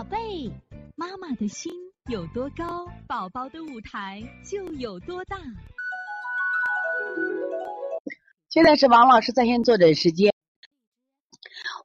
宝贝，妈妈的心有多高，宝宝的舞台就有多大。现在是王老师在线坐诊时间。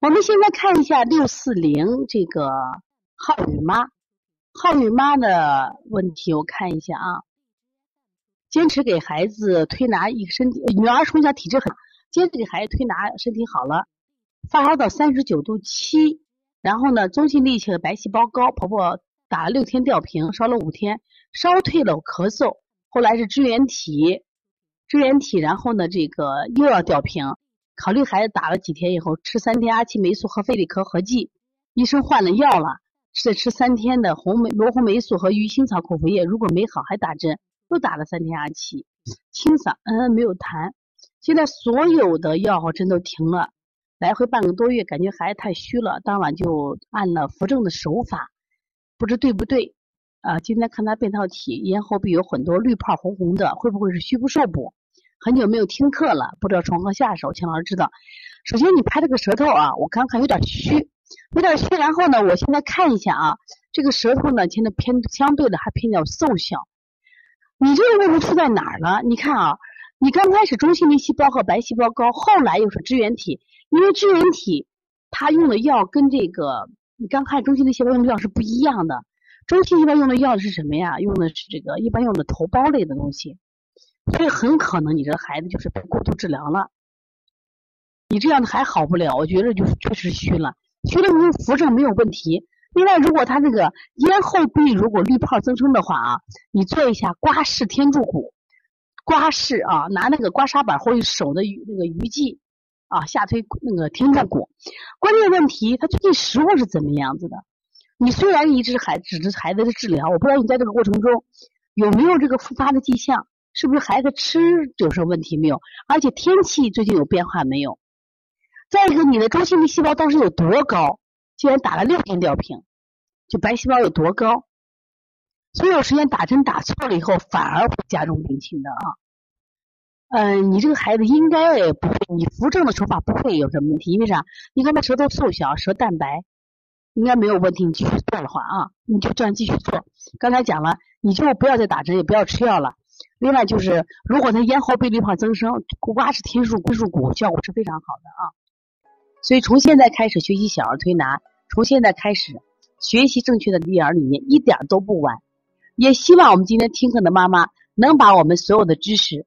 我们现在看一下六四零这个浩宇妈，浩宇妈的问题，我看一下啊。坚持给孩子推拿，一身体女儿从小体质很，坚持给孩子推拿，身体好了，发烧到三十九度七。然后呢，中性粒细和白细胞高，婆婆打了六天吊瓶，烧了五天，烧退了咳嗽。后来是支原体，支原体，然后呢，这个又要吊瓶。考虑孩子打了几天以后，吃三天阿奇霉素和费里咳合剂，医生换了药了，是吃三天的红霉罗红霉素和鱼腥草口服液。如果没好，还打针，又打了三天阿奇，清嗓，嗯，没有痰。现在所有的药和针都停了。来回半个多月，感觉孩子太虚了，当晚就按了扶正的手法，不知对不对？啊，今天看他扁桃体咽喉壁有很多绿泡红红的，会不会是虚不受补？很久没有听课了，不知道从何下手，请老师指导。首先你拍这个舌头啊，我刚看有点虚，有点虚。然后呢，我现在看一下啊，这个舌头呢，现在偏相对的还偏较瘦小。你这个问题出在哪儿了？你看啊，你刚开始中性粒细胞和白细胞高，后来又是支原体。因为支原体，它用的药跟这个你刚看中性粒细胞用的药是不一样的。中性细胞用的药是什么呀？用的是这个一般用的头孢类的东西，所以很可能你这个孩子就是被过度治疗了。你这样的还好不了，我觉得就是确实虚了，虚了用扶正没有问题。另外，如果他这个咽后壁如果滤泡增生的话啊，你做一下刮拭天柱骨，刮拭啊，拿那个刮痧板或者手的那个鱼际。啊，下推那个天柱骨，关键问题，他最近食物是怎么样子的？你虽然一直孩指着孩子的治疗，我不知道你在这个过程中有没有这个复发的迹象，是不是孩子吃有什么问题没有？而且天气最近有变化没有？再一个，你的中性粒细胞当时有多高？竟然打了六天吊瓶，就白细胞有多高？所以有时间打针打错了以后，反而会加重病情的啊。嗯，你这个孩子应该也不会，你扶正的手法不会有什么问题，因为啥？你看他舌头瘦小，舌淡白，应该没有问题。你继续做的话啊，你就这样继续做。刚才讲了，你就不要再打针，也不要吃药了。另外就是，如果他咽喉壁滤泡增生，刮是天数归入骨，效果是非常好的啊。所以从现在开始学习小儿推拿，从现在开始学习正确的育儿理念，一点都不晚。也希望我们今天听课的妈妈能把我们所有的知识。